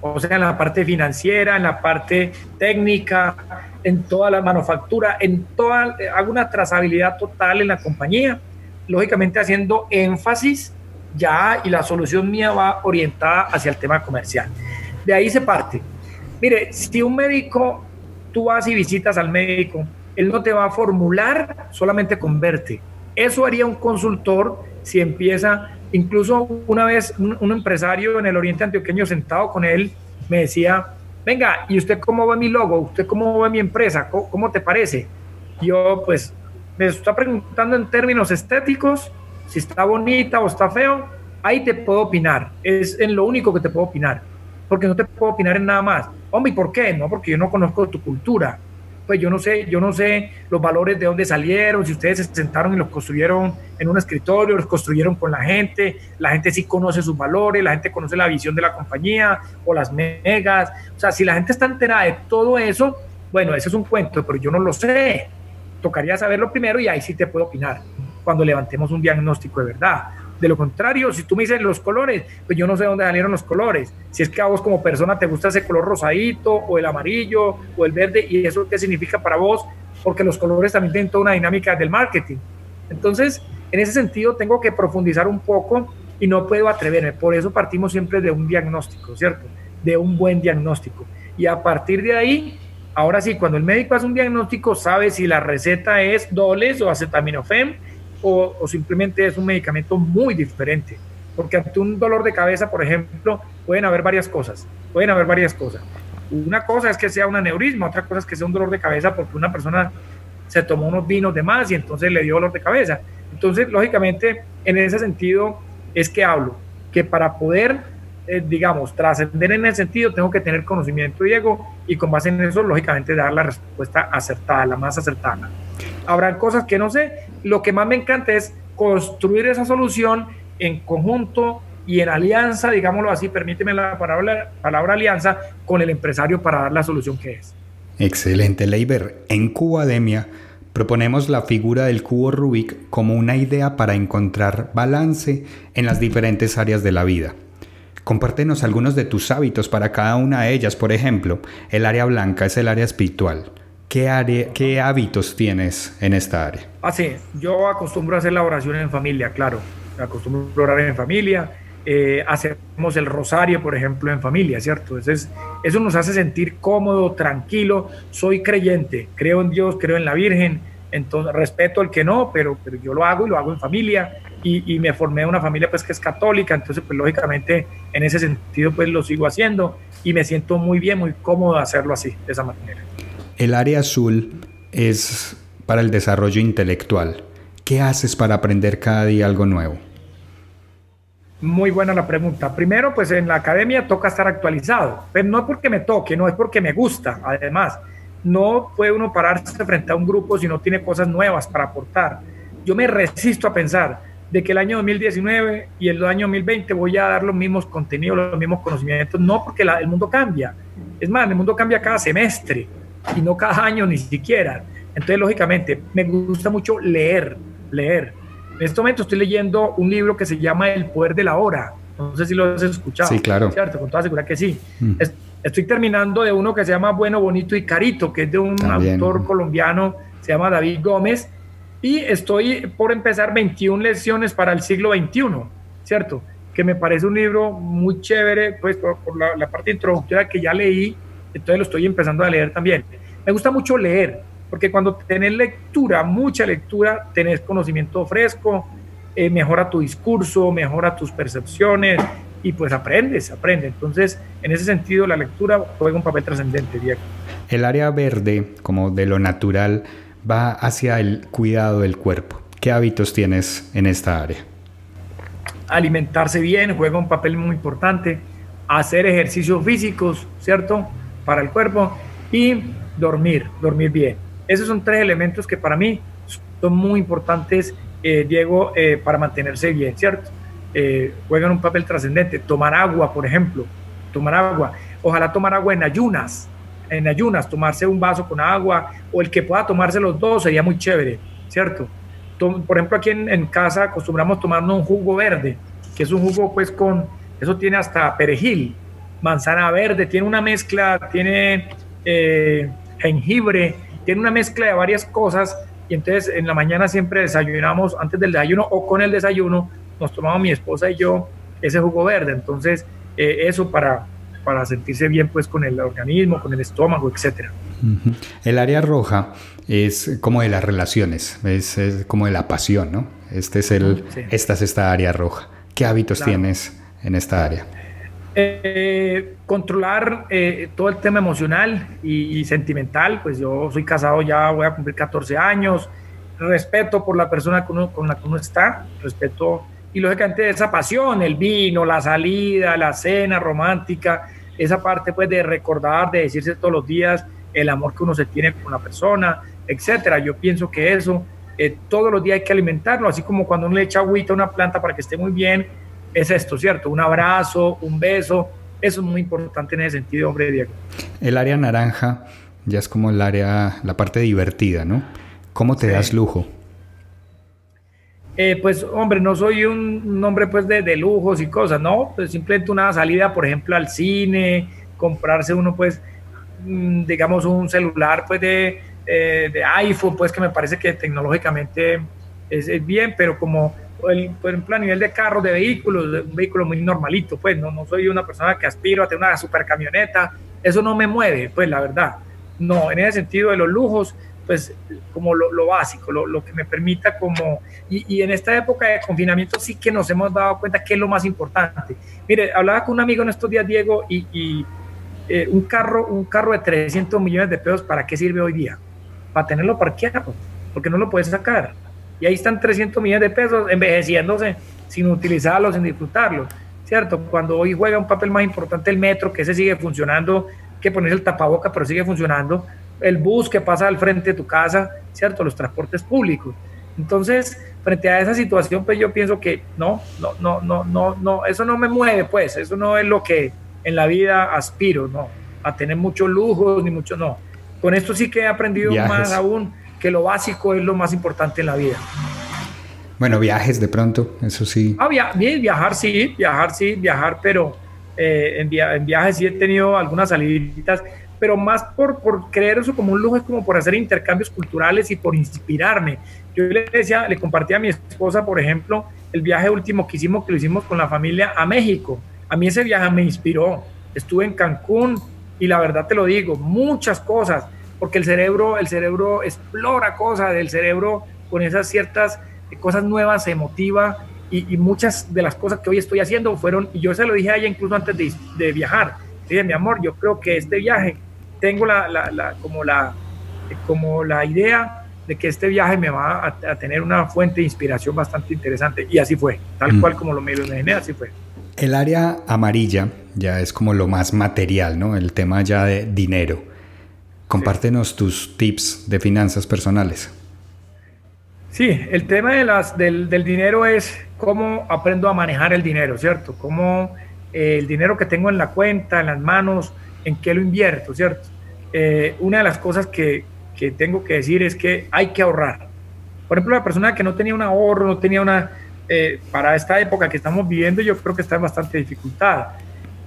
Speaker 3: O sea, en la parte financiera, en la parte técnica, en toda la manufactura, en toda, hago una trazabilidad total en la compañía, lógicamente haciendo énfasis ya y la solución mía va orientada hacia el tema comercial. De ahí se parte. Mire, si un médico, tú vas y visitas al médico, él no te va a formular solamente con verte. Eso haría un consultor si empieza Incluso una vez un, empresario en el Oriente Antioqueño sentado con él me decía, venga, ¿y usted cómo ve mi logo? ¿Usted cómo ve mi empresa? ¿Cómo, te parece? Yo pues me está preguntando en términos estéticos, si está bonita o está feo, ahí te puedo opinar. Es en lo único que te puedo opinar. Porque no te puedo opinar en nada más. Hombre, ¿y por qué? No, porque yo no conozco tu cultura pues yo no sé, yo no sé los valores de dónde salieron, si ustedes se sentaron y los construyeron en un escritorio, los construyeron con la gente, la gente sí conoce sus valores, la gente conoce la visión de la compañía o las megas, o sea, si la gente está enterada de todo eso, bueno, ese es un cuento, pero yo no lo sé, tocaría saberlo primero y ahí sí te puedo opinar cuando levantemos un diagnóstico de verdad. De lo contrario, si tú me dices los colores, pues yo no sé dónde salieron los colores. Si es que a vos como persona te gusta ese color rosadito o el amarillo o el verde y eso qué significa para vos, porque los colores también tienen toda una dinámica del marketing. Entonces, en ese sentido tengo que profundizar un poco y no puedo atreverme. Por eso partimos siempre de un diagnóstico, ¿cierto? De un buen diagnóstico. Y a partir de ahí, ahora sí, cuando el médico hace un diagnóstico, sabe si la receta es Doles o acetaminofén o, simplemente es un medicamento muy diferente. Porque ante un dolor de cabeza, por ejemplo, pueden haber varias cosas. Pueden haber varias cosas. Una cosa es que sea un aneurisma, otra cosa es que sea un dolor de cabeza porque una persona se tomó unos vinos de más y entonces le dio dolor de cabeza. Entonces, lógicamente, en ese sentido es que hablo, que para poder, eh, digamos, trascender en ese sentido, tengo que tener conocimiento, Diego, y con base en eso, lógicamente, dar la respuesta acertada, la más acertada. Habrán cosas que no sé. Lo que más me encanta es construir esa solución en conjunto y en alianza, digámoslo así, permíteme la palabra, palabra alianza, con el empresario para dar la solución que es.
Speaker 2: Excelente, Leiber. En Cubademia proponemos la figura del cubo Rubik como una idea para encontrar balance en las diferentes áreas de la vida. Compártenos algunos de tus hábitos para cada una de ellas. Por ejemplo, el área blanca es el área espiritual. ¿Qué, ¿Qué hábitos tienes en esta área?
Speaker 3: Ah, sí, yo acostumbro a hacer la oración en familia, claro. Acostumbro a orar en familia. Eh, hacemos el rosario, por ejemplo, en familia, ¿cierto? Entonces, eso nos hace sentir cómodo, tranquilo. Soy creyente, creo en Dios, creo en la Virgen, entonces respeto al que no, pero, pero yo lo hago y lo hago en familia. Y, y me formé una familia pues que es católica, entonces pues lógicamente en ese sentido pues lo sigo haciendo y me siento muy bien, muy cómodo hacerlo así, de esa manera.
Speaker 2: El área azul es para el desarrollo intelectual. ¿Qué haces para aprender cada día algo nuevo?
Speaker 3: Muy buena la pregunta. Primero, pues en la academia toca estar actualizado, pero no es porque me toque, no es porque me gusta. Además, no puede uno pararse frente a un grupo si no tiene cosas nuevas para aportar. Yo me resisto a pensar de que el año 2019 y el año 2020 voy a dar los mismos contenidos, los mismos conocimientos, no porque el mundo cambia. Es más, el mundo cambia cada semestre y no cada año ni siquiera. Entonces, lógicamente, me gusta mucho leer, leer. En este momento estoy leyendo un libro que se llama El poder de la hora. No sé si lo has escuchado.
Speaker 2: Sí, claro.
Speaker 3: ¿Cierto? Con toda seguridad que sí. Mm. estoy terminando de uno que se llama Bueno, Bonito y Carito, que es de un autor colombiano, se llama David Gómez. Y estoy por empezar 21 lecciones para el siglo XXI, ¿cierto? Que me parece un libro muy chévere, pues por, la, la parte introductoria que ya leí entonces lo estoy empezando a leer también. Me gusta mucho leer, porque cuando tenés lectura, mucha lectura, tenés conocimiento fresco, eh, mejora tu discurso, mejora tus percepciones y pues aprendes, aprendes. Entonces, en ese sentido, la lectura juega un papel trascendente, Diego.
Speaker 2: El área verde, como de lo natural, va hacia el cuidado del cuerpo. ¿Qué hábitos tienes en esta área?
Speaker 3: Alimentarse bien juega un papel muy importante. Hacer ejercicios físicos, ¿cierto? Para el cuerpo y dormir, dormir bien. Esos son tres elementos que para mí son muy importantes, eh, Diego, eh, para mantenerse bien, ¿cierto? Eh, juegan un papel trascendente. Tomar agua, por ejemplo, tomar agua. Ojalá tomar agua en ayunas, en ayunas, tomarse un vaso con agua o el que pueda tomarse los dos sería muy chévere, ¿cierto? por ejemplo, aquí en, en casa acostumbramos tomarnos un jugo verde, que es un jugo pues con, eso tiene hasta perejil, manzana verde, tiene una mezcla, tiene eh, jengibre, tiene una mezcla de varias cosas y entonces en la mañana siempre desayunamos antes del desayuno o con el desayuno, nos tomamos mi esposa y yo ese jugo verde, entonces eh, eso para, para sentirse bien pues con el organismo, con el estómago, etcétera.
Speaker 2: El área roja es como de las relaciones, es, como de la pasión, ¿no? Este es el, Esta es esta área roja. ¿Qué hábitos tienes en esta área?
Speaker 3: Eh, controlar eh, todo el tema emocional y, sentimental, pues yo soy casado ya, voy a cumplir 14 años, respeto por la persona con, la que uno está, respeto y lógicamente esa pasión, el vino, la salida, la cena romántica, esa parte pues de recordar, de decirse todos los días el amor que uno se tiene con la persona, etcétera. Yo pienso que eso eh, todos los días hay que alimentarlo, así como cuando uno le echa agüita a una planta para que esté muy bien, es esto, ¿cierto? Un abrazo, un beso, eso es muy importante en ese sentido, hombre, Diego.
Speaker 2: El área naranja ya es como el área, la parte divertida, ¿no? ¿Cómo te das lujo?
Speaker 3: Eh, pues hombre, no soy un, hombre pues de, de, lujos y cosas, no, pues simplemente una salida, por ejemplo, al cine, comprarse uno pues, mm, digamos, un celular pues de, eh, de iPhone, pues que me parece que tecnológicamente es, bien, pero como, por ejemplo, a nivel de carros, de vehículos, un vehículo muy normalito, pues no, no soy una persona que aspiro a tener una super camioneta, eso no me mueve, pues la verdad. No, en ese sentido de los lujos, pues como lo, básico, lo, que me permita como, y, en esta época de confinamiento sí que nos hemos dado cuenta que es lo más importante. Mire, hablaba con un amigo en estos días, Diego, y, eh, un, carro, un carro de 300 millones de pesos, ¿para qué sirve hoy día? Para tenerlo parqueado, porque no lo puedes sacar. Y ahí están 300 millones de pesos envejeciéndose sin utilizarlo, sin disfrutarlo, ¿cierto? Cuando hoy juega un papel más importante el metro, que ese sigue funcionando, que ponerse el tapaboca, pero sigue funcionando, el bus que pasa al frente de tu casa, ¿cierto? Los transportes públicos. Entonces, frente a esa situación, pues yo pienso que no, no, no, no, no, no, eso no me mueve, pues, eso no es lo que en la vida aspiro, no, a tener muchos lujos ni mucho, no. Con esto sí que he aprendido más aún que lo básico es lo más importante en la vida.
Speaker 2: Bueno, viajes de pronto, eso sí.
Speaker 3: Ah, viajar sí, viajar sí, viajar, pero eh, en, en viajes sí he tenido algunas saliditas pero más por, por creer eso como un lujo, es como por hacer intercambios culturales y por inspirarme. Yo le decía, le compartí a mi esposa, por ejemplo, el viaje último que hicimos, que lo hicimos con la familia a México. A mí ese viaje me inspiró. Estuve en Cancún y la verdad te lo digo, muchas cosas, porque el cerebro, el cerebro explora cosas, el cerebro con esas ciertas cosas nuevas se motiva y, muchas de las cosas que hoy estoy haciendo fueron, y yo se lo dije a ella incluso antes de, de viajar, dije, mi amor, yo creo que este viaje tengo la, la, como, la, como la idea de que este viaje me va a, tener una fuente de inspiración bastante interesante. Y así fue, tal mm. cual como lo me lo imaginé, así fue.
Speaker 2: El área amarilla ya es como lo más material, ¿no? El tema ya de dinero. Compártenos tus tips de finanzas personales.
Speaker 3: Sí, el tema de las, del, del, dinero es cómo aprendo a manejar el dinero, ¿cierto? Cómo eh, el dinero que tengo en la cuenta, en las manos, en qué lo invierto, ¿cierto? Eh, una de las cosas que, que, tengo que decir es que hay que ahorrar. Por ejemplo, la persona que no tenía un ahorro, no tenía una, eh, para esta época que estamos viviendo, yo creo que está en bastante dificultad.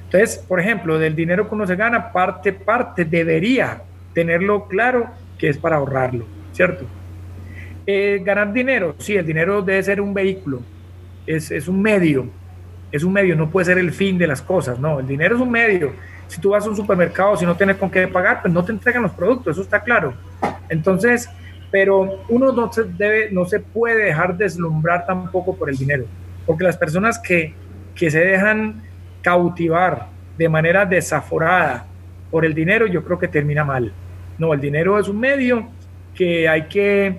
Speaker 3: Entonces, por ejemplo, del dinero que uno se gana, parte, parte debería tenerlo claro que es para ahorrarlo, ¿cierto? Eh, ganar dinero, sí, el dinero debe ser un vehículo, es, es un medio, es un medio, no puede ser el fin de las cosas, no, el dinero es un medio si tú vas a un supermercado, si no tienes con qué pagar, pues no te entregan los productos, eso está claro. Entonces, pero uno no se debe, no se puede dejar deslumbrar tampoco por el dinero, porque las personas que, que se dejan cautivar de manera desaforada por el dinero, yo creo que termina mal. No, el dinero es un medio que hay que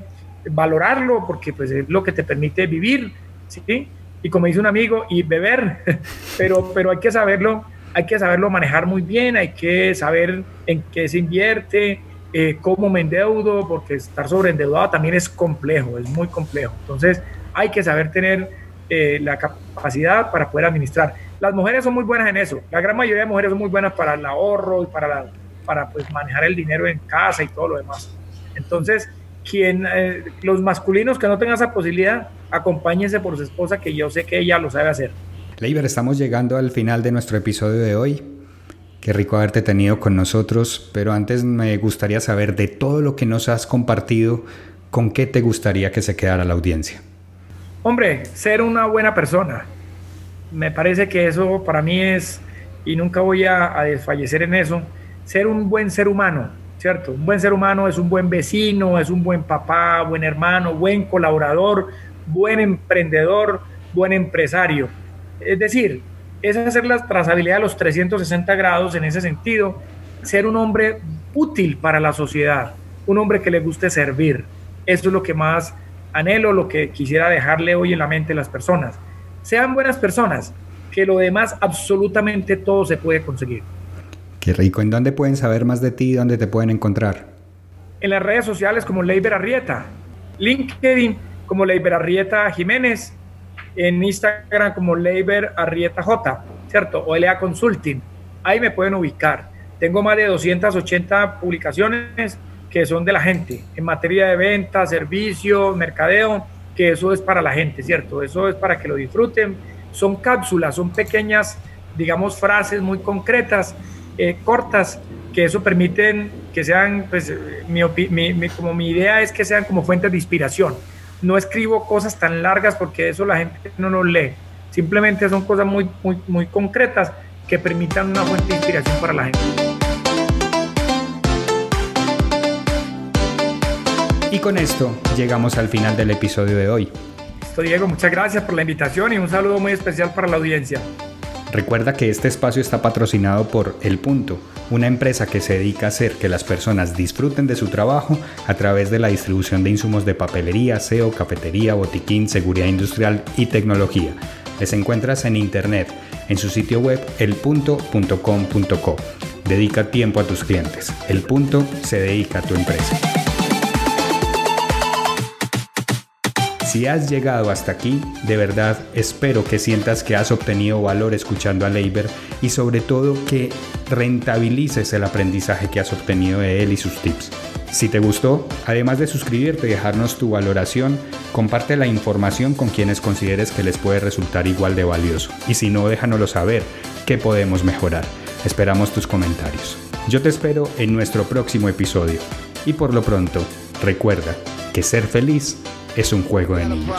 Speaker 3: valorarlo porque pues es lo que te permite vivir, ¿sí? Y como dice un amigo, y beber, pero, pero hay que saberlo hay que saberlo manejar muy bien, hay que saber en qué se invierte, eh, cómo me endeudo, porque estar sobreendeudado también es complejo, es muy complejo. Entonces hay que saber tener eh, la capacidad para poder administrar. Las mujeres son muy buenas en eso, la gran mayoría de mujeres son muy buenas para el ahorro y para, para pues, manejar el dinero en casa y todo lo demás. Entonces, quien, eh, los masculinos que no tengan esa posibilidad, acompáñense por su esposa, que yo sé que ella lo sabe hacer.
Speaker 2: Leiber, estamos llegando al final de nuestro episodio de hoy. Qué rico haberte tenido con nosotros, pero antes me gustaría saber de todo lo que nos has compartido, ¿con qué te gustaría que se quedara la audiencia?
Speaker 3: Hombre, ser una buena persona. Me parece que eso para mí es, y nunca voy a, a desfallecer en eso, ser un buen ser humano, ¿cierto? Un buen ser humano es un buen vecino, es un buen papá, buen hermano, buen colaborador, buen emprendedor, buen empresario Es decir, es hacer la trazabilidad de los 360 grados en ese sentido, ser un hombre útil para la sociedad, un hombre que le guste servir. Eso es lo que más anhelo, lo que quisiera dejarle hoy en la mente a las personas. Sean buenas personas, que lo demás absolutamente todo se puede conseguir.
Speaker 2: Qué rico. ¿En dónde pueden saber más de ti? ¿Dónde te pueden encontrar?
Speaker 3: En las redes sociales como Leiber Arrieta, LinkedIn como Leiber Arrieta Jiménez, en Instagram como Leiber Arrieta J, ¿cierto? O LA Consulting. Ahí me pueden ubicar. Tengo más de 280 publicaciones que son de la gente en materia de venta, servicio, mercadeo, que eso es para la gente, ¿cierto? Eso es para que lo disfruten. Son cápsulas, son pequeñas, digamos, frases muy concretas, eh, cortas, que eso permiten que sean, pues, mi, como mi idea es que sean como fuentes de inspiración. No escribo cosas tan largas porque eso la gente no nos lee. Simplemente son cosas muy, muy, muy concretas que permitan una fuente de inspiración para la gente.
Speaker 2: Y con esto llegamos al final del episodio de hoy.
Speaker 3: Listo, Diego, muchas gracias por la invitación y un saludo muy especial para la audiencia.
Speaker 2: Recuerda que este espacio está patrocinado por El Punto, una empresa que se dedica a hacer que las personas disfruten de su trabajo a través de la distribución de insumos de papelería, SEO, cafetería, botiquín, seguridad industrial y tecnología. Les encuentras en internet, en su sitio web elpunto.com.co. Dedica tiempo a tus clientes. El Punto se dedica a tu empresa. Si has llegado hasta aquí, de verdad espero que sientas que has obtenido valor escuchando a Leiber y sobre todo que rentabilices el aprendizaje que has obtenido de él y sus tips. Si te gustó, además de suscribirte y dejarnos tu valoración, comparte la información con quienes consideres que les puede resultar igual de valioso. Y si no, déjanoslo saber qué podemos mejorar. Esperamos tus comentarios. Yo te espero en nuestro próximo episodio. Y por lo pronto, recuerda que ser feliz es un juego de niños.